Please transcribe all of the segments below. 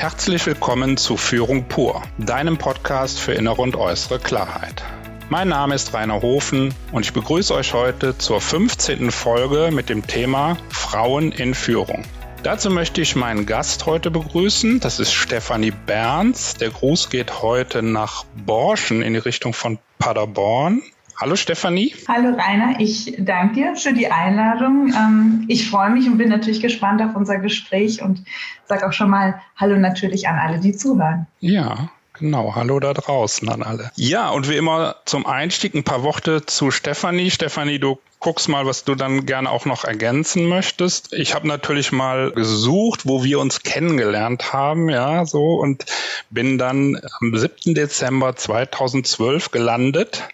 Herzlich willkommen zu Führung pur, deinem Podcast für innere und äußere Klarheit. Mein Name ist Rainer Hofen und ich begrüße euch heute zur 15. Folge mit dem Thema Frauen in Führung. Dazu möchte ich meinen Gast heute begrüßen. Das ist Stefanie Berns. Der Gruß geht heute nach Borschen in die Richtung von Paderborn. Hallo Stefanie. Hallo Rainer, ich danke dir für die Einladung. Ähm, ich freue mich und bin natürlich gespannt auf unser Gespräch und sage auch schon mal Hallo natürlich an alle, die zuhören. Ja, Genau, hallo da draußen an alle. Ja, und wie immer zum Einstieg ein paar Worte zu Stefanie. Stefanie, du guckst mal, was du dann gerne auch noch ergänzen möchtest. Ich habe natürlich mal gesucht, wo wir uns kennengelernt haben, ja, so und bin dann am 7. Dezember 2012 gelandet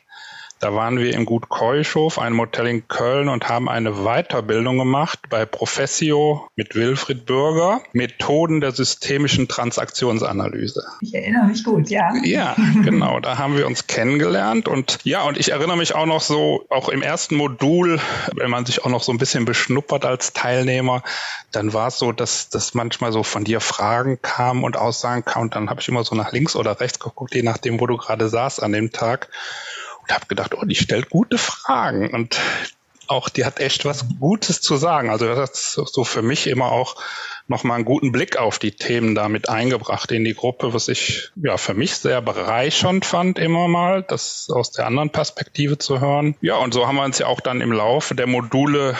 da waren wir im Gut Keuschof, einem Hotel in Köln und haben eine Weiterbildung gemacht bei Professio mit Wilfried Bürger, Methoden der systemischen Transaktionsanalyse. Ich erinnere mich gut, ja. Ja, genau, da haben wir uns kennengelernt und ja, und ich erinnere mich auch noch so, auch im ersten Modul, wenn man sich auch noch so ein bisschen beschnuppert als Teilnehmer, dann war es so, dass, dass manchmal so von dir Fragen kamen und Aussagen kamen und dann habe ich immer so nach links oder rechts geguckt, je nachdem, wo du gerade saßt an dem Tag und habe gedacht, oh, die stellt gute Fragen und auch die hat echt was Gutes zu sagen. Also das ist so für mich immer auch nochmal einen guten Blick auf die Themen damit eingebracht in die Gruppe, was ich ja für mich sehr bereichernd fand, immer mal, das aus der anderen Perspektive zu hören. Ja, und so haben wir uns ja auch dann im Laufe der Module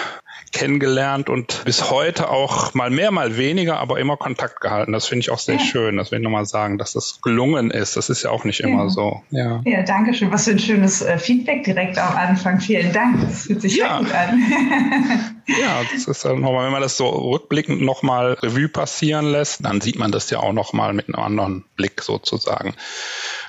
kennengelernt und bis heute auch mal mehr, mal weniger, aber immer Kontakt gehalten. Das finde ich auch sehr ja. schön. Das will ich nochmal sagen, dass das gelungen ist. Das ist ja auch nicht immer ja. so. Ja. ja, danke schön. Was für ein schönes äh, Feedback direkt am Anfang. Vielen Dank. Das fühlt sich ja. gut an. ja, das ist dann nochmal, wenn man das so rückblickend nochmal Revue passieren lässt, dann sieht man das ja auch nochmal mit einem anderen Blick sozusagen.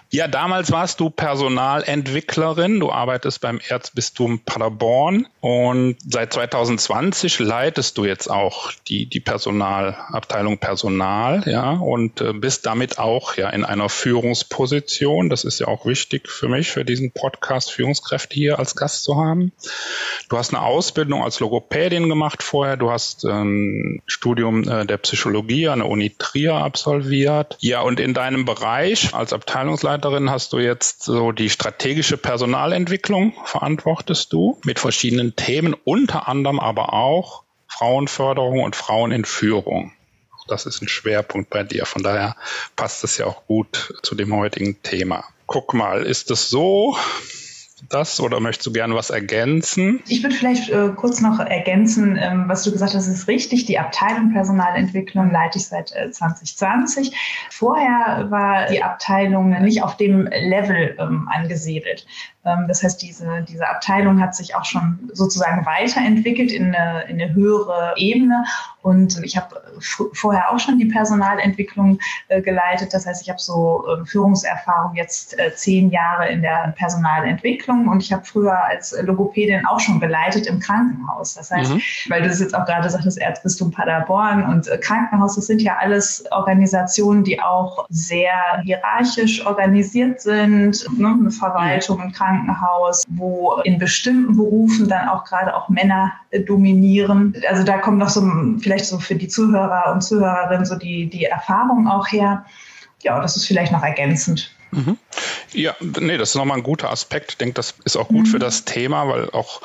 Ja, damals warst du Personalentwicklerin. Du arbeitest beim Erzbistum Paderborn und seit 2020 leitest du jetzt auch die, die Personalabteilung Personal, ja, und äh, bist damit auch ja in einer Führungsposition. Das ist ja auch wichtig für mich, für diesen Podcast Führungskräfte hier als Gast zu haben. Du hast eine Ausbildung als Logopädin gemacht vorher. Du hast ein ähm, Studium äh, der Psychologie an der Uni Trier absolviert. Ja, und in deinem Bereich als Abteilungsleiter Abteilungsleiterin hast du jetzt so die strategische Personalentwicklung, verantwortest du mit verschiedenen Themen, unter anderem aber auch Frauenförderung und Frauen in Führung. Das ist ein Schwerpunkt bei dir. Von daher passt es ja auch gut zu dem heutigen Thema. Guck mal, ist es so, das oder möchtest du gerne was ergänzen? Ich würde vielleicht äh, kurz noch ergänzen, ähm, was du gesagt hast, ist richtig. Die Abteilung Personalentwicklung leite ich seit äh, 2020. Vorher war die Abteilung nicht auf dem Level ähm, angesiedelt. Ähm, das heißt, diese, diese Abteilung hat sich auch schon sozusagen weiterentwickelt in eine, in eine höhere Ebene. Und ich habe vorher auch schon die Personalentwicklung äh, geleitet. Das heißt, ich habe so äh, Führungserfahrung jetzt äh, zehn Jahre in der Personalentwicklung und ich habe früher als Logopädin auch schon geleitet im Krankenhaus. Das heißt, mhm. weil du das jetzt auch gerade sagtest, Erzbistum Paderborn und äh, Krankenhaus, das sind ja alles Organisationen, die auch sehr hierarchisch organisiert sind. Ne? Eine Verwaltung, ein Krankenhaus Krankenhaus, wo in bestimmten Berufen dann auch gerade auch Männer äh, dominieren. Also da kommt noch so vielleicht so für die Zuhörer und Zuhörerinnen so die, die Erfahrung auch her. Ja, das ist vielleicht noch ergänzend. Mhm. Ja, nee, das ist nochmal ein guter Aspekt. Ich denke, das ist auch gut mhm. für das Thema, weil auch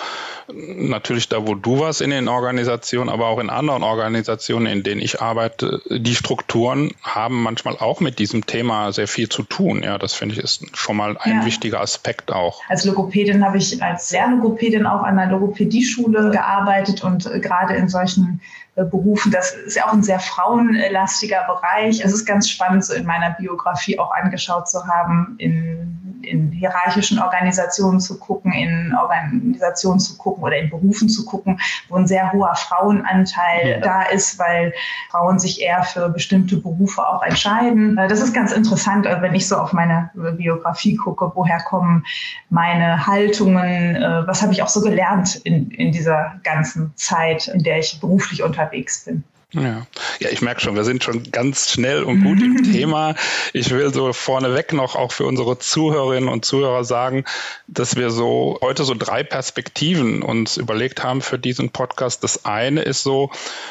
natürlich da, wo du warst in den Organisationen, aber auch in anderen Organisationen, in denen ich arbeite, die Strukturen haben manchmal auch mit diesem Thema sehr viel zu tun. Ja, das finde ich ist schon mal ein ja. wichtiger Aspekt auch. Als Logopädin habe ich als Lehrlogopädin auch an einer Logopädieschule gearbeitet und gerade in solchen äh, Berufen. Das ist ja auch ein sehr frauenlastiger Bereich. Es ist ganz spannend, so in meiner Biografie auch angeschaut zu haben, in in hierarchischen Organisationen zu gucken, in Organisationen zu gucken oder in Berufen zu gucken, wo ein sehr hoher Frauenanteil ja. da ist, weil Frauen sich eher für bestimmte Berufe auch entscheiden. Das ist ganz interessant, also wenn ich so auf meine Biografie gucke, woher kommen meine Haltungen, äh, was habe ich auch so gelernt in, in dieser ganzen Zeit, in der ich beruflich unterwegs bin. Ja. ja, ich merke schon, wir sind schon ganz schnell und gut im Thema. Ich will so vorneweg noch auch für unsere Zuhörerinnen und Zuhörer sagen, dass wir so heute so drei Perspektiven uns überlegt haben für diesen Podcast. Das eine ist so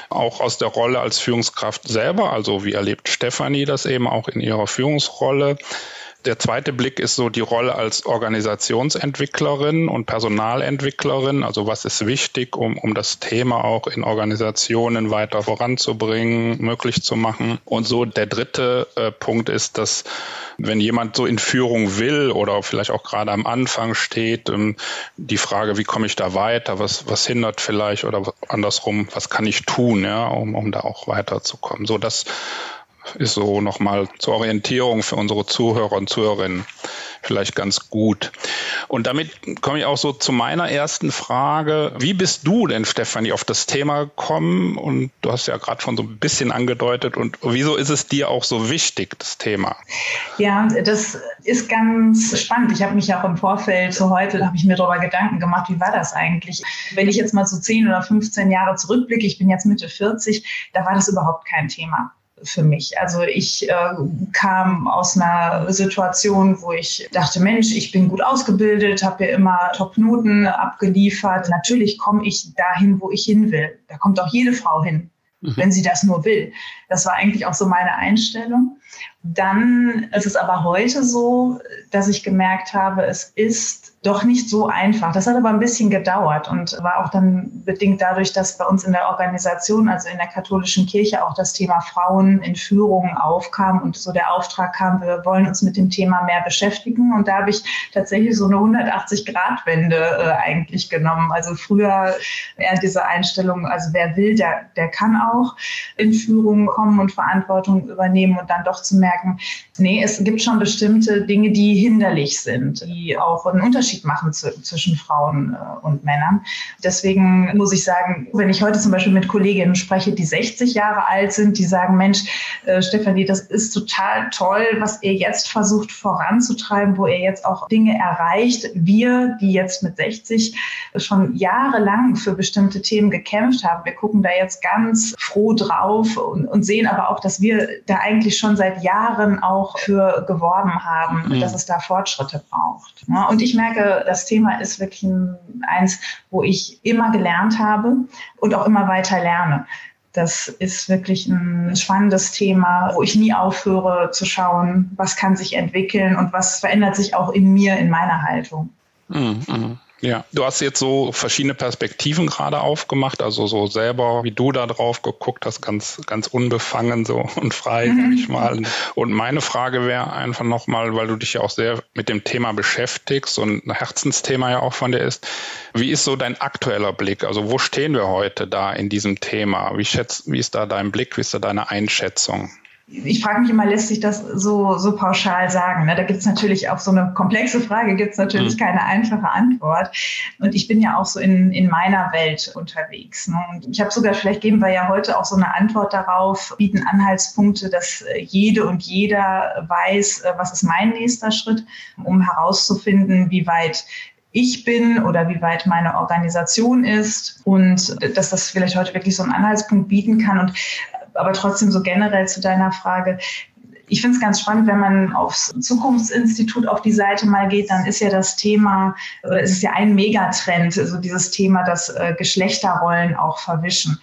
auch aus der Rolle als Führungskraft selber, also wie erlebt Stefanie das eben auch in ihrer Führungsrolle. Der zweite Blick ist so die Rolle als Organisationsentwicklerin und Personalentwicklerin. Also was ist wichtig, um, um das Thema auch in Organisationen weiter voranzubringen, möglich zu machen. Und so der dritte äh, Punkt ist, dass wenn jemand so in Führung will oder vielleicht auch gerade am Anfang steht, ähm, die Frage, wie komme ich da weiter, was, was hindert vielleicht oder andersrum, was kann ich tun, ja, um, um da auch weiterzukommen. So das ist so nochmal zur Orientierung für unsere Zuhörer und Zuhörerinnen vielleicht ganz gut. Und damit komme ich auch so zu meiner ersten Frage. Wie bist du denn, Stefanie, auf das Thema gekommen? Und du hast ja gerade schon so ein bisschen angedeutet. Und wieso ist es dir auch so wichtig, das Thema? Ja, das ist ganz spannend. Ich habe mich auch im Vorfeld zu heute, habe ich mir darüber Gedanken gemacht, wie war das eigentlich? Wenn ich jetzt mal so 10 oder 15 Jahre zurückblicke, ich bin jetzt Mitte 40, da war das überhaupt kein Thema für mich. Also ich äh, kam aus einer Situation, wo ich dachte, Mensch, ich bin gut ausgebildet, habe ja immer Top-Noten abgeliefert. Natürlich komme ich dahin, wo ich hin will. Da kommt auch jede Frau hin, mhm. wenn sie das nur will. Das war eigentlich auch so meine Einstellung. Dann ist es aber heute so, dass ich gemerkt habe, es ist doch nicht so einfach. Das hat aber ein bisschen gedauert und war auch dann bedingt dadurch, dass bei uns in der Organisation, also in der katholischen Kirche, auch das Thema Frauen in Führung aufkam und so der Auftrag kam, wir wollen uns mit dem Thema mehr beschäftigen. Und da habe ich tatsächlich so eine 180-Grad-Wende äh, eigentlich genommen. Also früher eher diese Einstellung, also wer will, der, der kann auch in Führung kommen und Verantwortung übernehmen und dann doch zu merken, nee, es gibt schon bestimmte Dinge, die hinderlich sind, die auch einen Unterschied Unterschied machen zu, zwischen Frauen äh, und Männern. Deswegen muss ich sagen, wenn ich heute zum Beispiel mit Kolleginnen spreche, die 60 Jahre alt sind, die sagen, Mensch, äh, Stefanie, das ist total toll, was ihr jetzt versucht voranzutreiben, wo ihr jetzt auch Dinge erreicht. Wir, die jetzt mit 60 schon jahrelang für bestimmte Themen gekämpft haben, wir gucken da jetzt ganz froh drauf und, und sehen aber auch, dass wir da eigentlich schon seit Jahren auch für geworben haben, mhm. dass es da Fortschritte braucht. Und ich merke, denke, das Thema ist wirklich ein, eins, wo ich immer gelernt habe und auch immer weiter lerne. Das ist wirklich ein spannendes Thema, wo ich nie aufhöre zu schauen, was kann sich entwickeln und was verändert sich auch in mir, in meiner Haltung. Mhm. Ja, du hast jetzt so verschiedene Perspektiven gerade aufgemacht, also so selber, wie du da drauf geguckt hast, ganz, ganz unbefangen so und frei, mhm. sag ich mal. Und meine Frage wäre einfach nochmal, weil du dich ja auch sehr mit dem Thema beschäftigst und ein Herzensthema ja auch von dir ist. Wie ist so dein aktueller Blick? Also wo stehen wir heute da in diesem Thema? Wie schätzt, wie ist da dein Blick? Wie ist da deine Einschätzung? Ich frage mich immer, lässt sich das so, so pauschal sagen? Ne? Da gibt es natürlich auf so eine komplexe Frage gibt es natürlich mhm. keine einfache Antwort. Und ich bin ja auch so in, in meiner Welt unterwegs. Ne? Und ich habe sogar, vielleicht geben wir ja heute auch so eine Antwort darauf, bieten Anhaltspunkte, dass äh, jede und jeder weiß, äh, was ist mein nächster Schritt, um herauszufinden, wie weit ich bin oder wie weit meine Organisation ist und dass das vielleicht heute wirklich so einen Anhaltspunkt bieten kann. Und aber trotzdem so generell zu deiner Frage. Ich finde es ganz spannend, wenn man aufs Zukunftsinstitut auf die Seite mal geht, dann ist ja das Thema, oder es ist ja ein Megatrend, also dieses Thema, dass äh, Geschlechterrollen auch verwischen.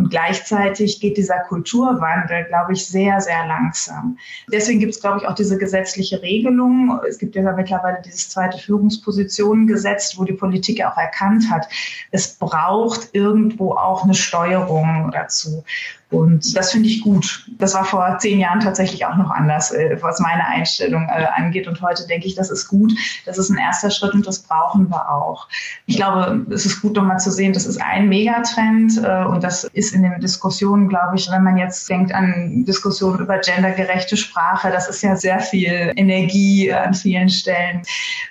Und gleichzeitig geht dieser Kulturwandel, glaube ich, sehr, sehr langsam. Deswegen gibt es, glaube ich, auch diese gesetzliche Regelung. Es gibt ja mittlerweile dieses zweite Führungspositionengesetz, wo die Politik ja auch erkannt hat, es braucht irgendwo auch eine Steuerung dazu. Und das finde ich gut. Das war vor zehn Jahren tatsächlich auch noch anders, äh, was meine Einstellung äh, angeht. Und heute denke ich, das ist gut. Das ist ein erster Schritt und das brauchen wir auch. Ich glaube, es ist gut, nochmal zu sehen, das ist ein Megatrend äh, und das ist in den Diskussionen, glaube ich, wenn man jetzt denkt an Diskussionen über gendergerechte Sprache, das ist ja sehr viel Energie an vielen Stellen.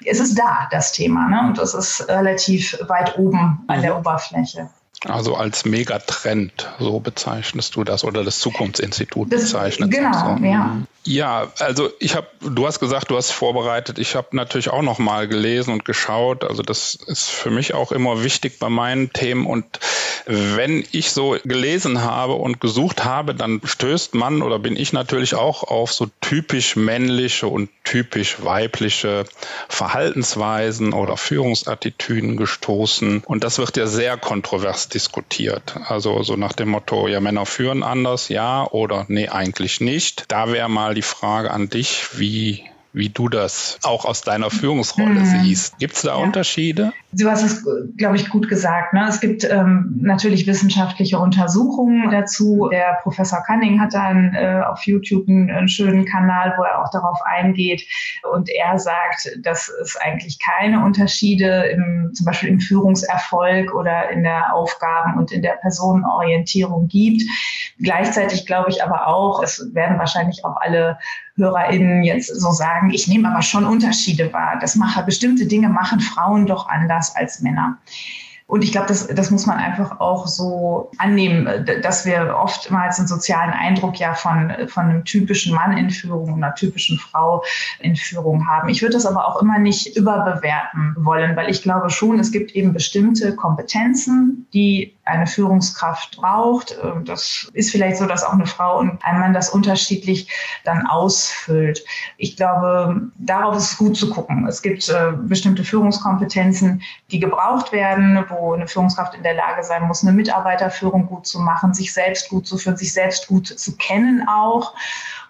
Es ist da, das Thema, ne? und es ist relativ weit oben an der Oberfläche. Also als Megatrend, so bezeichnest du das oder das Zukunftsinstitut das, bezeichnet. Genau, so. ja. Ja, also ich habe, du hast gesagt, du hast vorbereitet. Ich habe natürlich auch noch mal gelesen und geschaut. Also das ist für mich auch immer wichtig bei meinen Themen. Und wenn ich so gelesen habe und gesucht habe, dann stößt man oder bin ich natürlich auch auf so typisch männliche und typisch weibliche Verhaltensweisen oder Führungsattitüden gestoßen. Und das wird ja sehr kontrovers diskutiert. Also so nach dem Motto, ja, Männer führen anders, ja oder nee, eigentlich nicht. Da wäre mal die Frage an dich, wie wie du das auch aus deiner Führungsrolle mhm. siehst. Gibt es da ja. Unterschiede? Du hast es, glaube ich, gut gesagt. Ne? Es gibt ähm, natürlich wissenschaftliche Untersuchungen dazu. Der Professor Cunning hat dann äh, auf YouTube einen, einen, schönen Kanal, wo er auch darauf eingeht. Und er sagt, dass es eigentlich keine Unterschiede im, zum Beispiel im Führungserfolg oder in der Aufgaben- und in der Personenorientierung gibt. Gleichzeitig glaube ich aber auch, es werden wahrscheinlich auch alle HörerInnen jetzt so sagen, ich nehme aber schon Unterschiede wahr. Das mache, bestimmte Dinge machen Frauen doch anders als Männer. Und ich glaube, das, das muss man einfach auch so annehmen, dass wir oftmals einen sozialen Eindruck ja von, von einem typischen Mann in Führung, einer typischen Frau in Führung haben. Ich würde das aber auch immer nicht überbewerten wollen, weil ich glaube schon, es gibt eben bestimmte Kompetenzen, die eine Führungskraft braucht. Ähm, das ist vielleicht so, dass auch eine Frau und ein Mann das unterschiedlich dann ausfüllt. Ich glaube, darauf ist es gut zu gucken. Es gibt äh, bestimmte Führungskompetenzen, die gebraucht werden, wo eine Führungskraft in der Lage sein muss, eine Mitarbeiterführung gut zu machen, sich selbst gut zu führen, sich selbst gut zu kennen auch.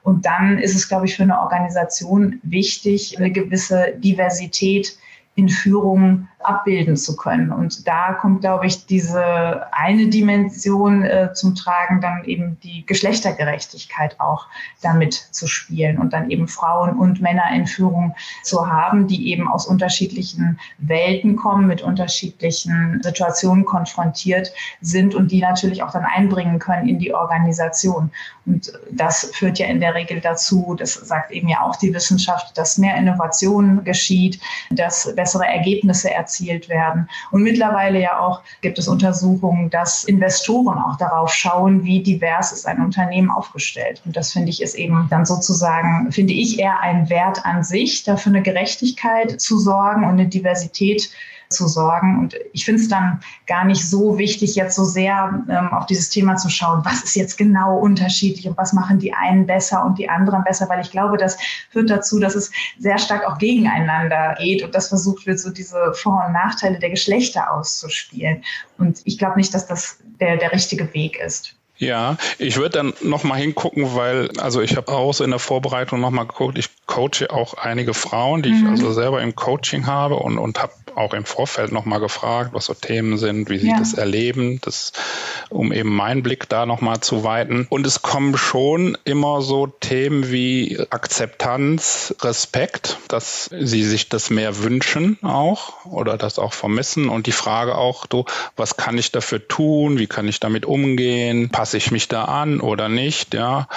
Und dann ist es, glaube ich, für eine Organisation wichtig, eine gewisse Diversität in Führung abbilden zu können. Und da kommt, glaube ich, diese eine Dimension äh, zum Tragen, dann eben die Geschlechtergerechtigkeit auch damit zu spielen und dann eben Frauen und Männer in Führung zu haben, die eben aus unterschiedlichen Welten kommen, mit unterschiedlichen Situationen konfrontiert sind und die natürlich auch dann einbringen können in die Organisation. Und das führt ja in der Regel dazu, das sagt eben ja auch die Wissenschaft, dass mehr Innovation geschieht, dass bessere Ergebnisse erzielt erzielt werden. Und mittlerweile ja auch gibt es Untersuchungen, dass Investoren auch darauf schauen, wie divers ist ein Unternehmen aufgestellt. Und das finde ich ist eben dann sozusagen, finde ich eher ein Wert an sich, dafür eine Gerechtigkeit zu sorgen und eine Diversität zu sorgen. Und ich finde es dann gar nicht so wichtig, jetzt so sehr ähm, auf dieses Thema zu schauen, was ist jetzt genau unterschiedlich und was machen die einen besser und die anderen besser, weil ich glaube, das führt dazu, dass es sehr stark auch gegeneinander geht und das versucht wird, so diese Vor- und Nachteile der Geschlechter auszuspielen. Und ich glaube nicht, dass das der, der richtige Weg ist. Ja, ich würde dann nochmal hingucken, weil, also ich habe auch so in der Vorbereitung nochmal geguckt, ich coache auch einige Frauen, die mhm. ich also selber im Coaching habe und, und habe auch im Vorfeld nochmal gefragt, was so Themen sind, wie sie ja. das erleben, das, um eben meinen Blick da nochmal zu weiten. Und es kommen schon immer so Themen wie Akzeptanz, Respekt, dass sie sich das mehr wünschen auch oder das auch vermissen und die Frage auch, du, was kann ich dafür tun, wie kann ich damit umgehen, passe ich mich da an oder nicht, ja.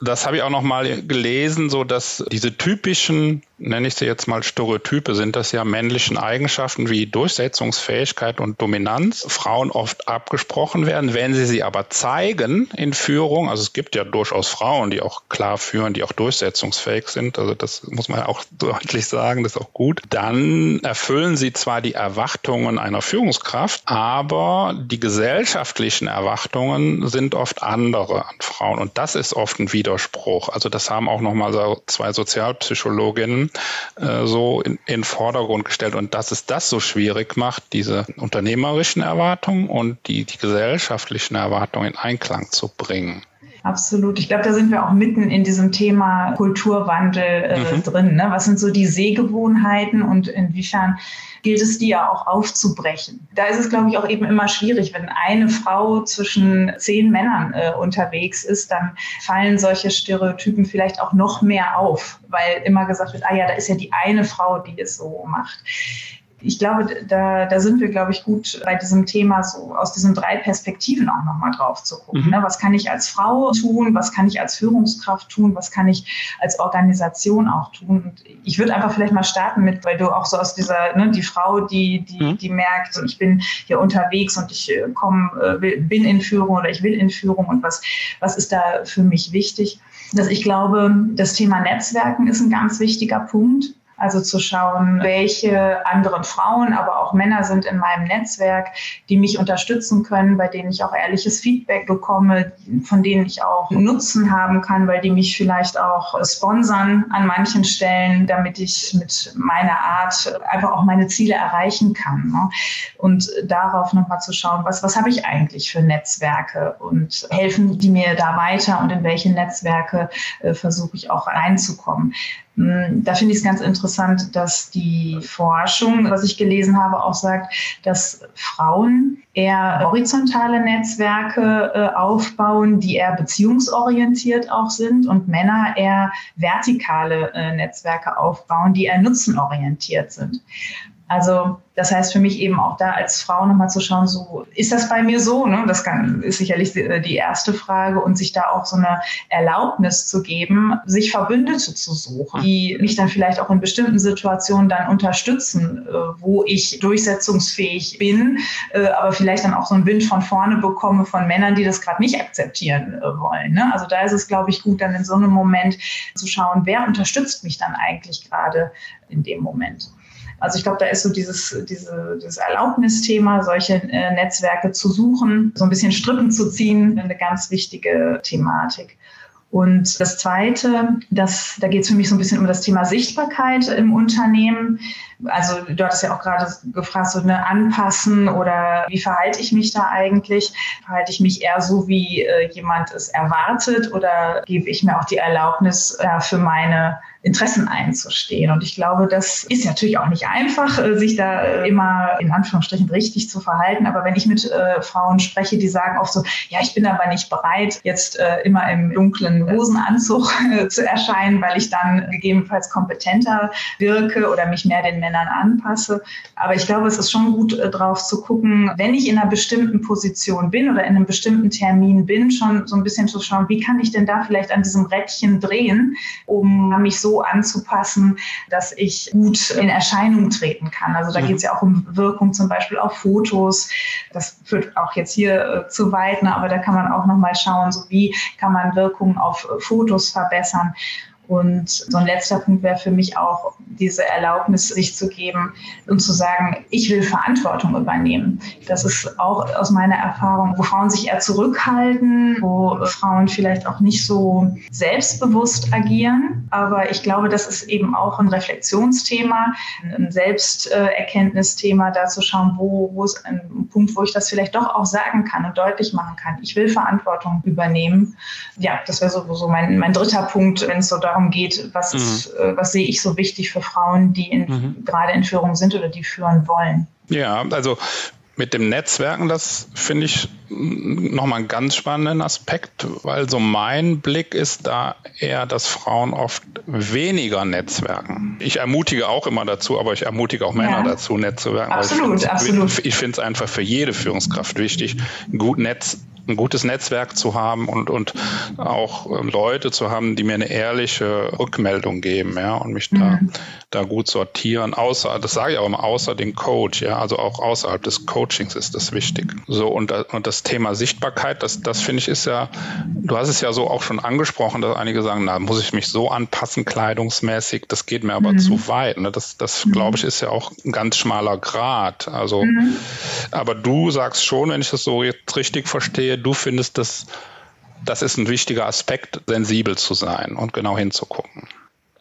Das habe ich auch nochmal gelesen, so dass diese typischen nenne ich sie jetzt mal Stereotype, sind das ja männlichen Eigenschaften wie Durchsetzungsfähigkeit und Dominanz. Frauen oft abgesprochen werden, wenn sie sie aber zeigen in Führung. Also es gibt ja durchaus Frauen, die auch klar führen, die auch durchsetzungsfähig sind. Also das muss man auch deutlich sagen, das ist auch gut. Dann erfüllen sie zwar die Erwartungen einer Führungskraft, aber die gesellschaftlichen Erwartungen sind oft andere an Frauen. Und das ist oft ein Widerspruch. Also das haben auch nochmal so zwei Sozialpsychologinnen äh, so in, in Vordergrund gestellt und dass es das so schwierig macht, diese unternehmerischen Erwartungen und die, die gesellschaftlichen Erwartungen in Einklang zu bringen. Absolut. Ich glaube, da sind wir auch mitten in diesem Thema Kulturwandel äh, mhm. drin. Ne? Was sind so die Sehgewohnheiten und inwiefern gilt es, die ja auch aufzubrechen? Da ist es, glaube ich, auch eben immer schwierig. Wenn eine Frau zwischen zehn Männern äh, unterwegs ist, dann fallen solche Stereotypen vielleicht auch noch mehr auf, weil immer gesagt wird, ah ja, da ist ja die eine Frau, die es so macht ich glaube, da, da sind wir, glaube ich, gut bei diesem Thema so aus diesen drei Perspektiven auch nochmal drauf zu gucken. Mhm. Ne? Was kann ich als Frau tun? Was kann ich als Führungskraft tun? Was kann ich als Organisation auch tun? Und ich würde einfach vielleicht mal starten mit, weil du auch so aus dieser, ne, die Frau, die, die, mhm. die merkt, ich bin hier unterwegs und ich äh, komme, äh, bin in Führung oder ich will in Führung und was, was ist da für mich wichtig? Dass ich glaube, das Thema Netzwerken ist ein ganz wichtiger Punkt. Also zu schauen, welche anderen Frauen, aber auch Männer sind in meinem Netzwerk, die mich unterstützen können, bei denen ich auch ehrliches Feedback bekomme, von denen ich auch Nutzen haben kann, weil die mich vielleicht auch sponsern an manchen Stellen, damit ich mit meiner Art einfach auch meine Ziele erreichen kann. Ne? Und darauf nochmal zu schauen, was, was habe ich eigentlich für Netzwerke und helfen die mir da weiter und in welche Netzwerke äh, versuche ich auch reinzukommen. Hm, da finde ich es ganz interessant, dass die Forschung, was ich gelesen habe, auch sagt, dass Frauen eher horizontale Netzwerke äh, aufbauen, die eher beziehungsorientiert auch sind und Männer eher vertikale äh, Netzwerke aufbauen, die eher nutzenorientiert sind. Also das heißt für mich eben auch da als Frau nochmal zu schauen, so ist das bei mir so? Ne? Das kann, ist sicherlich die erste Frage und sich da auch so eine Erlaubnis zu geben, sich Verbündete zu suchen, die mich dann vielleicht auch in bestimmten Situationen dann unterstützen, äh, wo ich durchsetzungsfähig bin, äh, aber vielleicht dann auch so einen Wind von vorne bekomme von Männern, die das gerade nicht akzeptieren äh, wollen. Ne? Also da ist es, glaube ich, gut, dann in so einem Moment zu schauen, wer unterstützt mich dann eigentlich gerade in dem Moment. Also ich glaube, da ist so dieses, diese, dieses Erlaubnisthema, solche äh, Netzwerke zu suchen, so ein bisschen Strippen zu ziehen, eine ganz wichtige Thematik. Und das Zweite, das, da geht es für mich so ein bisschen um das Thema Sichtbarkeit im Unternehmen. Also du hattest ja auch gerade gefragt, so eine Anpassen oder wie verhalte ich mich da eigentlich? Verhalte ich mich eher so, wie äh, jemand es erwartet oder gebe ich mir auch die Erlaubnis äh, für meine Interessen einzustehen. Und ich glaube, das ist natürlich auch nicht einfach, äh, sich da äh, immer in Anführungsstrichen richtig zu verhalten. Aber wenn ich mit äh, Frauen spreche, die sagen oft so, ja, ich bin aber nicht bereit, jetzt äh, immer im dunklen Hosenanzug äh, zu erscheinen, weil ich dann gegebenenfalls kompetenter wirke oder mich mehr den Männern anpasse. Aber ich glaube, es ist schon gut äh, drauf zu gucken, wenn ich in einer bestimmten Position bin oder in einem bestimmten Termin bin, schon so ein bisschen zu schauen, wie kann ich denn da vielleicht an diesem Rädchen drehen, um mich so anzupassen, dass ich gut in Erscheinung treten kann. Also da geht es ja auch um Wirkung zum Beispiel auf Fotos. Das führt auch jetzt hier äh, zu weit, ne? aber da kann man auch nochmal schauen, so wie kann man Wirkung auf äh, Fotos verbessern. Und so ein letzter Punkt wäre für mich auch diese Erlaubnis, sich zu geben und zu sagen, ich will Verantwortung übernehmen. Das ist auch aus meiner Erfahrung, wo Frauen sich eher zurückhalten, wo Frauen vielleicht auch nicht so selbstbewusst agieren. Aber ich glaube, das ist eben auch ein Reflexionsthema, ein Selbsterkenntnisthema, da zu schauen, wo, wo ist ein Punkt, wo ich das vielleicht doch auch sagen kann und deutlich machen kann. Ich will Verantwortung übernehmen. Ja, das wäre so, mein, mein dritter Punkt, wenn es so darum darum geht, was, mhm. ist, äh, was sehe ich so wichtig für Frauen, die in, mhm. gerade in Führung sind oder die führen wollen. Ja, also mit dem Netzwerken, das finde ich nochmal einen ganz spannenden Aspekt, weil so mein Blick ist da eher, dass Frauen oft weniger netzwerken. Ich ermutige auch immer dazu, aber ich ermutige auch Männer ja. dazu, Netzwerken. Absolut, absolut. Ich finde es einfach für jede Führungskraft wichtig, gut Netz ein gutes Netzwerk zu haben und, und auch ähm, Leute zu haben, die mir eine ehrliche Rückmeldung geben, ja, und mich da, mhm. da gut sortieren. Außer, das sage ich auch immer, außer den Coach, ja, also auch außerhalb des Coachings ist das wichtig. So, und, und das Thema Sichtbarkeit, das, das finde ich ist ja, du hast es ja so auch schon angesprochen, dass einige sagen, na, muss ich mich so anpassen, kleidungsmäßig, das geht mir aber mhm. zu weit. Ne? Das, das mhm. glaube ich, ist ja auch ein ganz schmaler Grad. Also, mhm. aber du sagst schon, wenn ich das so jetzt richtig verstehe, verstehe, du findest, dass das ist ein wichtiger Aspekt, sensibel zu sein und genau hinzugucken.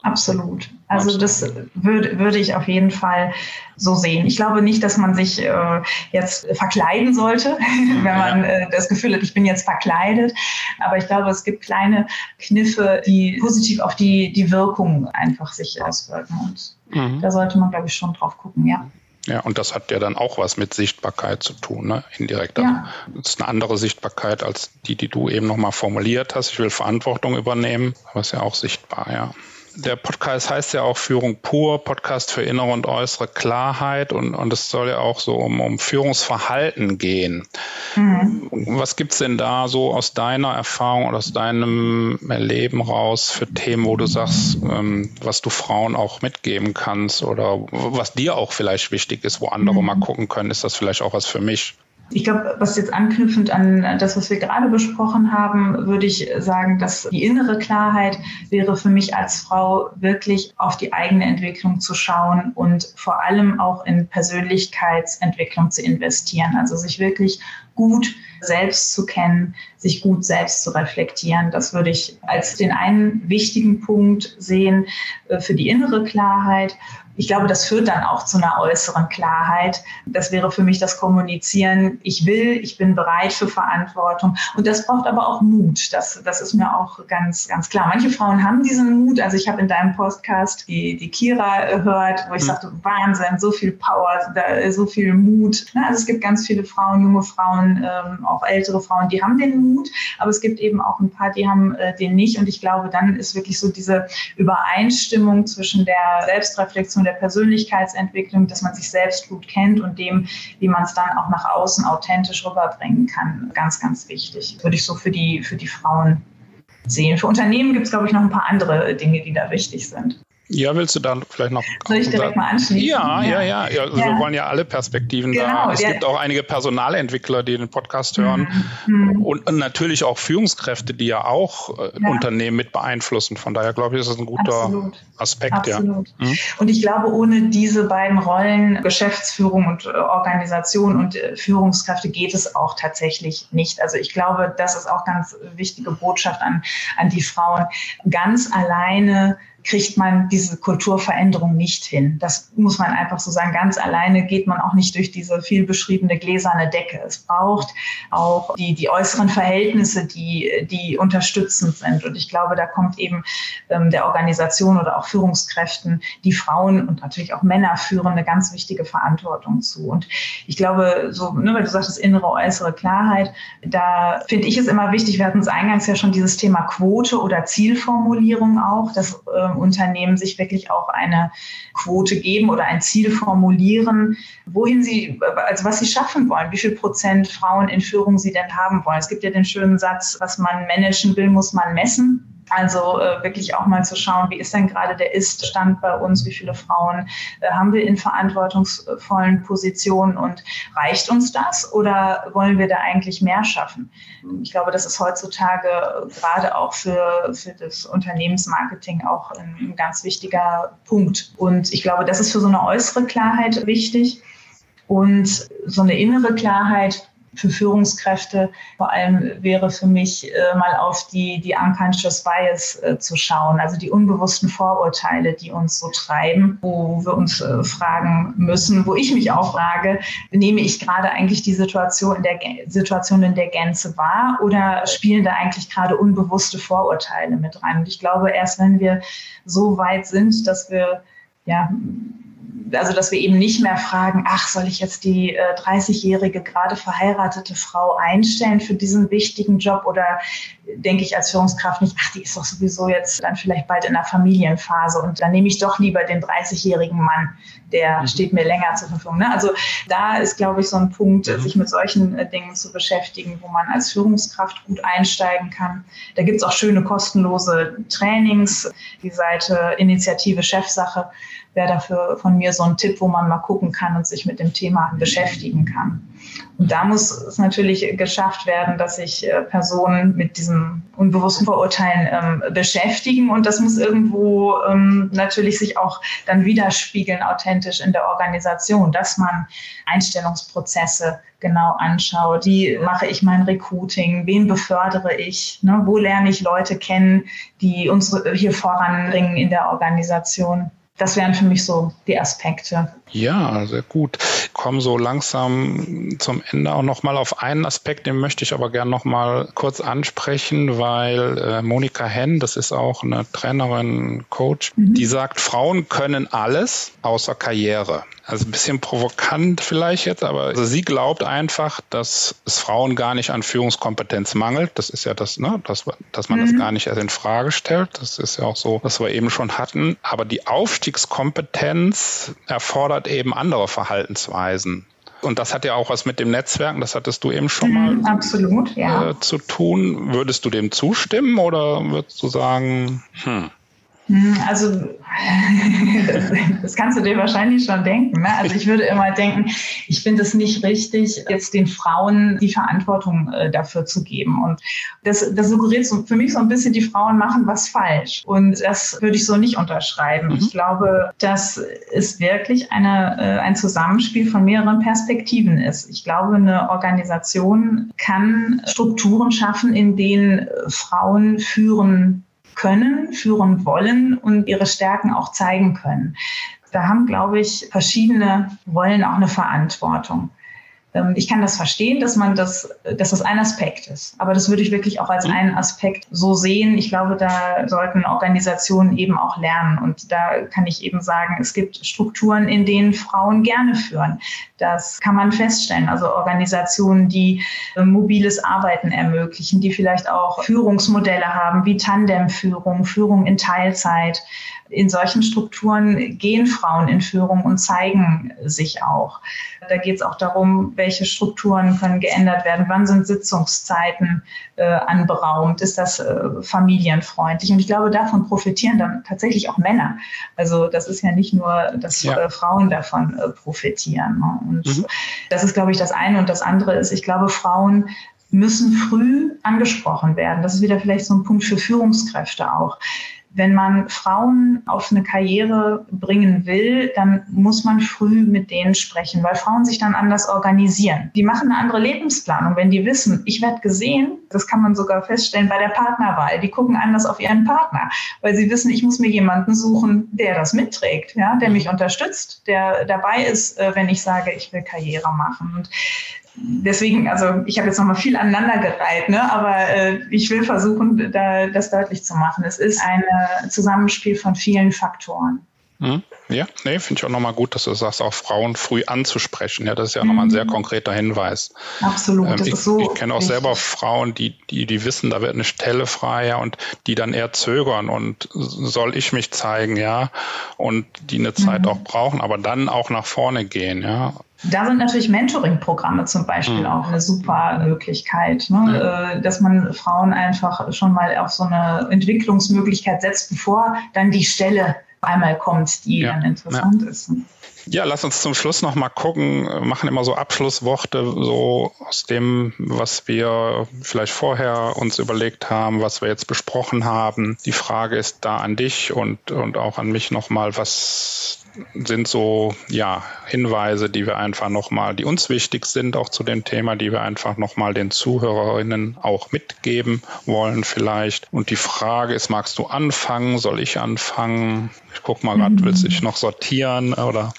Absolut. Also das würde, würde ich auf jeden Fall so sehen. Ich glaube nicht, dass man sich äh, jetzt verkleiden sollte, wenn man äh, das Gefühl hat, ich bin jetzt verkleidet. Aber ich glaube, es gibt kleine Kniffe, die positiv auf die, die Wirkung einfach sich auswirken. Und mhm. da sollte man, glaube ich, schon drauf gucken, ja. Ja, und das hat ja dann auch was mit Sichtbarkeit zu tun, ne? indirekt. Ja. Das ist eine andere Sichtbarkeit als die, die du eben nochmal formuliert hast. Ich will Verantwortung übernehmen, aber ist ja auch sichtbar, ja. Der Podcast heißt ja auch Führung pur, Podcast für innere und äußere Klarheit und, und es soll ja auch so um, um Führungsverhalten gehen. Mhm. Was gibt's denn da so aus deiner Erfahrung oder aus deinem Erleben raus für Themen, wo du sagst, ähm, was du Frauen auch mitgeben kannst oder was dir auch vielleicht wichtig ist, wo andere mhm. mal gucken können, ist das vielleicht auch was für mich? Ich glaube, was jetzt anknüpfend an das, was wir gerade besprochen haben, würde ich sagen, dass die innere Klarheit wäre für mich als Frau wirklich auf die eigene Entwicklung zu schauen und vor allem auch in Persönlichkeitsentwicklung zu investieren. Also sich wirklich gut selbst zu kennen, sich gut selbst zu reflektieren. Das würde ich als den einen wichtigen Punkt sehen äh, für die innere Klarheit ich glaube, das führt dann auch zu einer äußeren Klarheit. Das wäre für mich das Kommunizieren. Ich will, ich bin bereit für Verantwortung. Und das braucht aber auch Mut. Das, das ist mir auch ganz, ganz klar. Manche Frauen haben diesen Mut. Also ich habe in deinem Podcast die, die Kira gehört, wo ich mhm. sagte, Wahnsinn, so viel Power, so viel Mut. Also es gibt ganz viele Frauen, junge Frauen, ähm, auch ältere Frauen, die haben den Mut. Aber es gibt eben auch ein paar, die haben äh, den nicht. Und ich glaube, dann ist wirklich so diese Übereinstimmung zwischen der Selbstreflexion der Persönlichkeitsentwicklung, dass man sich selbst gut kennt und dem, wie man es dann auch nach außen authentisch rüberbringen kann. Ganz, ganz wichtig. Würde ich so für die, für die Frauen sehen. Für Unternehmen gibt es, glaube ich, noch ein paar andere Dinge, die da wichtig sind. Ja, willst du da vielleicht noch? Soll ich direkt mal anschließen? Ja, ja, ja. ja. Also ja. Wir wollen ja alle Perspektiven genau, da. Es ja. gibt auch einige Personalentwickler, die den Podcast hören mhm. und, und, natürlich auch Führungskräfte, die ja auch äh, Unternehmen mit beeinflussen. Von daher glaube ich, ist das ein guter Absolut. Aspekt. Absolut. Ja. Mhm. Und ich glaube, ohne diese beiden Rollen, Geschäftsführung und äh, Organisation und äh, Führungskräfte, geht es auch tatsächlich nicht. Also ich glaube, das ist auch ganz wichtige Botschaft an, an die Frauen. Ganz alleine kriegt man diese Kulturveränderung nicht hin. Das muss man einfach so sagen. Ganz alleine geht man auch nicht durch diese viel beschriebene gläserne Decke. Es braucht auch die, die äußeren Verhältnisse, die, die unterstützend sind. Und ich glaube, da kommt eben ähm, der Organisation oder auch Führungskräften, die Frauen und natürlich auch Männer führen, eine ganz wichtige Verantwortung zu. Und ich glaube, so, ne, weil du sagst, das innere, äußere Klarheit, da finde ich es immer wichtig, wir hatten es eingangs ja schon dieses Thema Quote oder Zielformulierung auch, dass äh, Unternehmen sich wirklich auch eine Quote geben oder ein Ziel formulieren, wohin sie, also was sie schaffen wollen, wie viel Prozent Frauen in Führung sie denn haben wollen. Es gibt ja den schönen Satz, was man managen will, muss man messen. Also äh, wirklich auch mal zu schauen, wie ist denn gerade der Ist-Stand bei uns, wie viele Frauen äh, haben wir in verantwortungsvollen Positionen und reicht uns das oder wollen wir da eigentlich mehr schaffen? Ich glaube, das ist heutzutage gerade auch für, für das Unternehmensmarketing auch ein, ein ganz wichtiger Punkt. Und ich glaube, das ist für so eine äußere Klarheit wichtig. Und so eine innere Klarheit, für Führungskräfte vor allem wäre für mich äh, mal auf die, die unconscious bias äh, zu schauen, also die unbewussten Vorurteile, die uns so treiben, wo wir uns äh, fragen müssen, wo ich mich auch frage, nehme ich gerade eigentlich die Situation in der Situation in der Gänze wahr oder spielen da eigentlich gerade unbewusste Vorurteile mit rein? Und ich glaube, erst wenn wir so weit sind, dass wir ja, also dass wir eben nicht mehr fragen, ach, soll ich jetzt die äh, 30-jährige gerade verheiratete Frau einstellen für diesen wichtigen Job oder denke ich als Führungskraft nicht, ach, die ist doch sowieso jetzt dann vielleicht bald in der Familienphase und dann nehme ich doch lieber den 30-jährigen Mann, der mhm. steht mir länger zur Verfügung. Ne? Also da ist, glaube ich, so ein Punkt, mhm. sich mit solchen äh, Dingen zu beschäftigen, wo man als Führungskraft gut einsteigen kann. Da gibt es auch schöne kostenlose Trainings, die Seite Initiative Chefsache wäre dafür von mir so ein Tipp, wo man mal gucken kann und sich mit dem Thema beschäftigen kann. Und da muss es natürlich geschafft werden, dass sich äh, Personen mit diesen unbewussten Verurteilen ähm, beschäftigen. Und das muss irgendwo ähm, natürlich sich auch dann widerspiegeln, authentisch in der Organisation, dass man Einstellungsprozesse genau anschaut. Wie mache ich mein Recruiting? Wen befördere ich? Ne? Wo lerne ich Leute kennen, die uns hier voranbringen in der Organisation? Das wären für mich so die Aspekte. Ja, sehr gut. Ich komme so langsam zum Ende auch nochmal auf einen Aspekt, den möchte ich aber gerne nochmal kurz ansprechen, weil äh, Monika Henn, das ist auch eine Trainerin, Coach, mhm. die sagt, Frauen können alles außer Karriere. Also ein bisschen provokant vielleicht jetzt, aber also sie glaubt einfach, dass es Frauen gar nicht an Führungskompetenz mangelt. Das ist ja das, ne, dass, dass man mhm. das gar nicht erst in Frage stellt. Das ist ja auch so, was wir eben schon hatten. Aber die Aufstiegskompetenz erfordert eben andere Verhaltensweisen. Und das hat ja auch was mit dem Netzwerken, das hattest du eben schon mal mhm, absolut, ja. äh, zu tun. Würdest du dem zustimmen oder würdest du sagen, hm, also das kannst du dir wahrscheinlich schon denken. Ne? Also ich würde immer denken, ich finde es nicht richtig, jetzt den Frauen die Verantwortung äh, dafür zu geben. Und das, das suggeriert so, für mich so ein bisschen, die Frauen machen was falsch. Und das würde ich so nicht unterschreiben. Mhm. Ich glaube, dass es wirklich eine, äh, ein Zusammenspiel von mehreren Perspektiven ist. Ich glaube, eine Organisation kann Strukturen schaffen, in denen Frauen führen können, führen wollen und ihre Stärken auch zeigen können. Da haben, glaube ich, verschiedene Rollen auch eine Verantwortung. Ähm, ich kann das verstehen, dass man das, dass das ein Aspekt ist. Aber das würde ich wirklich auch als einen Aspekt so sehen. Ich glaube, da sollten Organisationen eben auch lernen. Und da kann ich eben sagen, es gibt Strukturen, in denen Frauen gerne führen. Das kann man feststellen. Also Organisationen, die äh, mobiles Arbeiten ermöglichen, die vielleicht auch Führungsmodelle haben, wie Tandemführung, Führung in Teilzeit in solchen Strukturen gehen Frauen in Führung und zeigen sich auch. Da geht es auch darum, welche Strukturen können geändert werden, wann sind Sitzungszeiten äh, anberaumt, ist das äh, familienfreundlich. Und ich glaube, davon profitieren dann tatsächlich auch Männer. Also das ist ja nicht nur, dass ja. äh, Frauen davon äh, profitieren. Ne? Und mhm. das ist, glaube ich, das eine. Und das andere ist, ich glaube, Frauen müssen früh angesprochen werden. Das ist wieder vielleicht so ein Punkt für Führungskräfte auch wenn man Frauen auf eine Karriere bringen will, dann muss man früh mit denen sprechen, weil Frauen sich dann anders organisieren. Die machen eine andere Lebensplanung, wenn die wissen, ich werde gesehen, das kann man sogar feststellen bei der Partnerwahl. Die gucken anders auf ihren Partner, weil sie wissen, ich muss mir jemanden suchen, der das mitträgt, ja, der mich unterstützt, der dabei ist, äh, wenn ich sage, ich will Karriere machen. Und deswegen, also ich habe jetzt nochmal viel aneinandergereiht, ne? aber äh, ich will versuchen, da, das deutlich zu machen. Es ist ein Zusammenspiel von vielen Faktoren. Hm? Ja, nee, finde ich auch nochmal gut, dass du sagst, auch Frauen früh anzusprechen. Ja, das ist ja mhm. nochmal ein sehr konkreter Hinweis. Absolut, ähm, das ich, ist so. Ich kenne auch selber Frauen, die, die, die wissen, da wird eine Stelle frei, ja, und die dann eher zögern und soll ich mich zeigen, ja, und die eine Zeit mhm. auch brauchen, aber dann auch nach vorne gehen, ja. Da sind natürlich Mentoring-Programme zum Beispiel mhm. auch eine super Möglichkeit, ne? Äh, dass man Frauen einfach schon mal auf so eine Entwicklungsmöglichkeit setzt, bevor dann die Stelle einmal kommt, die ja. dann interessant ja. ist. Ja, lass uns zum Schluss noch mal gucken, wir machen immer so Abschlussworte so aus dem, was wir vielleicht vorher uns überlegt haben, was wir jetzt besprochen haben. Die Frage ist da an dich und, und auch an mich noch mal, was sind so ja Hinweise, die wir einfach nochmal, die uns wichtig sind, auch zu dem Thema, die wir einfach nochmal den Zuhörerinnen auch mitgeben wollen vielleicht. Und die Frage ist, magst du anfangen? Soll ich anfangen? Ich guck mal gerade, willst du dich noch sortieren oder?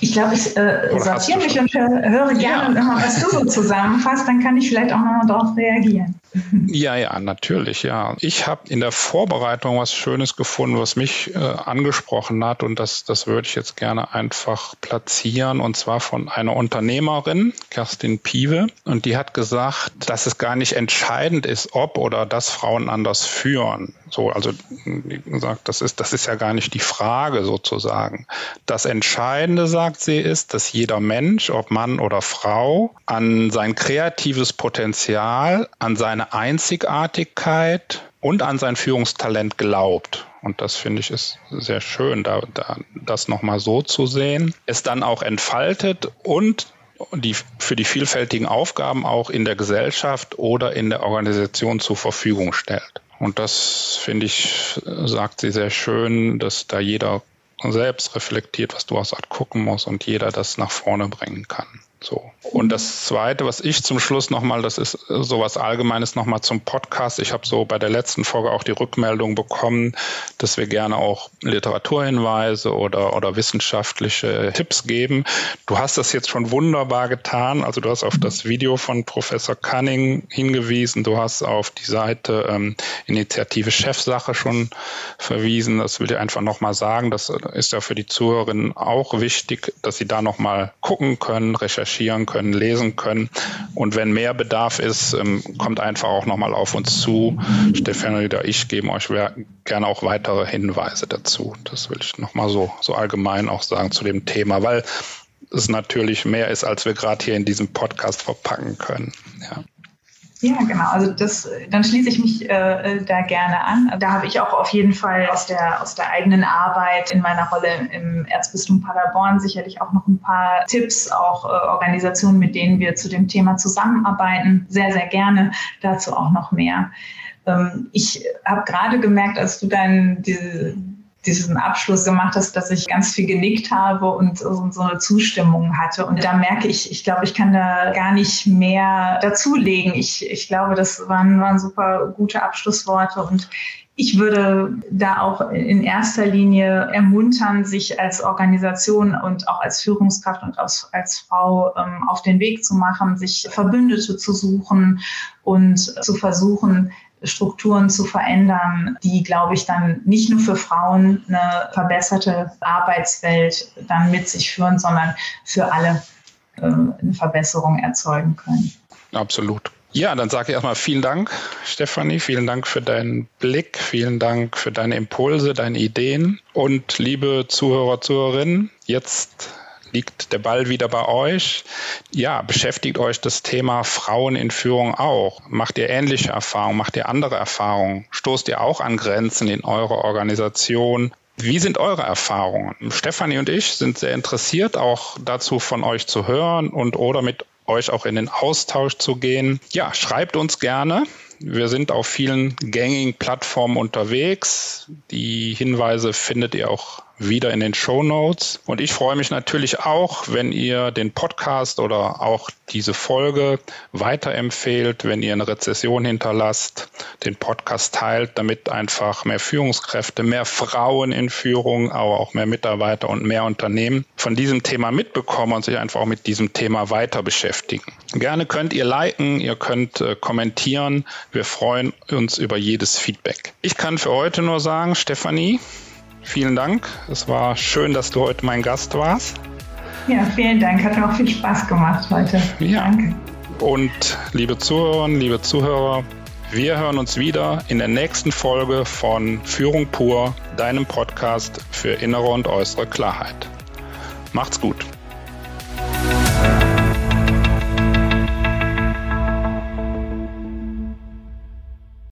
Ich glaube, ich äh, sortiere mich und höre, höre gerne, ja. was du so zusammenfasst, dann kann ich vielleicht auch nochmal darauf reagieren. Ja, ja, natürlich, ja. Ich habe in der Vorbereitung was Schönes gefunden, was mich äh, angesprochen hat und das, das würde ich jetzt gerne einfach platzieren und zwar von einer Unternehmerin, Kerstin Pieve, und die hat gesagt, dass es gar nicht entscheidend ist, ob oder dass Frauen anders führen. So, also wie gesagt, das ist, das ist ja gar nicht die Frage sozusagen. Das Entscheidende, sagt sie, ist, dass jeder Mensch, ob Mann oder Frau, an sein kreatives Potenzial, an seine seine Einzigartigkeit und an sein Führungstalent glaubt. Und das finde ich ist sehr schön, da, da das nochmal so zu sehen. Es dann auch entfaltet und die für die vielfältigen Aufgaben auch in der Gesellschaft oder in der Organisation zur Verfügung stellt. Und das finde ich, sagt sie sehr schön, dass da jeder selbst reflektiert, was du Art gucken muss und jeder das nach vorne bringen kann. So. Und das Zweite, was ich zum Schluss nochmal, das ist sowas Allgemeines nochmal zum Podcast. Ich habe so bei der letzten Folge auch die Rückmeldung bekommen, dass wir gerne auch Literaturhinweise oder, oder wissenschaftliche Tipps geben. Du hast das jetzt schon wunderbar getan. Also du hast auf das Video von Professor Cunning hingewiesen. Du hast auf die Seite ähm, Initiative Chefsache schon verwiesen. Das will ich einfach nochmal sagen. Das ist ja für die Zuhörerinnen auch wichtig, dass sie da nochmal gucken können, recherchieren können, lesen können. Und wenn mehr Bedarf ist, ähm, kommt einfach auch nochmal auf uns zu. Stefanie oder ich geben euch gerne auch weitere Hinweise dazu. Das will ich nochmal so, so allgemein auch sagen zu dem Thema, weil es natürlich mehr ist, als wir gerade hier in diesem Podcast verpacken können. Ja. Ja, genau. Also das, dann schließe ich mich äh, da gerne an. Da habe ich auch auf jeden Fall aus der, aus der eigenen Arbeit in meiner Rolle im Erzbistum Paderborn sicherlich auch noch ein paar Tipps, auch äh, Organisationen, mit denen wir zu dem Thema zusammenarbeiten. Sehr, sehr gerne. Dazu auch noch mehr. Ähm, ich habe gerade gemerkt, als du dein, diese, diesen Abschluss gemacht hast, dass ich ganz viel genickt habe und so eine Zustimmung hatte. Und da merke ich, ich glaube, ich kann da gar nicht mehr dazulegen. Ich, ich glaube, das waren, waren super gute Abschlussworte und ich würde da auch in erster Linie ermuntern, sich als Organisation und auch als Führungskraft und als, als Frau ähm, auf den Weg zu machen, sich Verbündete zu suchen und zu versuchen, Strukturen zu verändern, die, glaube ich, dann nicht nur für Frauen eine verbesserte Arbeitswelt dann mit sich führen, sondern für alle äh, eine Verbesserung erzeugen können. Absolut. Ja, dann sage ich erstmal vielen Dank, Stefanie. Vielen Dank für deinen Blick. Vielen Dank für deine Impulse, deine Ideen. Und liebe Zuhörer, Zuhörerinnen, jetzt liegt der Ball wieder bei euch. Ja, beschäftigt euch das Thema Frauen in Führung auch? Macht ihr ähnliche Erfahrungen? Macht ihr andere Erfahrungen? Stoßt ihr auch an Grenzen in eurer Organisation? Wie sind eure Erfahrungen? Stefanie und ich sind sehr interessiert, auch dazu von euch zu hören und oder mit euch auch in den Austausch zu gehen. Ja, schreibt uns gerne. Wir sind auf vielen gängigen Plattformen unterwegs. Die Hinweise findet ihr auch wieder in den Show Notes. Und ich freue mich natürlich auch, wenn ihr den Podcast oder auch diese Folge weiterempfehlt, wenn ihr eine Rezession hinterlasst, den Podcast teilt, damit einfach mehr Führungskräfte, mehr Frauen in Führung, aber auch mehr Mitarbeiter und mehr Unternehmen von diesem Thema mitbekommen und sich einfach auch mit diesem Thema weiter beschäftigen. Gerne könnt ihr liken, ihr könnt äh, kommentieren. Wir freuen uns über jedes Feedback. Ich kann für heute nur sagen, Stefanie, vielen Dank. Es war schön, dass du heute mein Gast warst. Ja, vielen Dank. Hat mir auch viel Spaß gemacht heute. Ja. Danke. Und liebe Zuhörerinnen, liebe Zuhörer, wir hören uns wieder in der nächsten Folge von Führung pur, deinem Podcast für innere und äußere Klarheit. Macht's gut.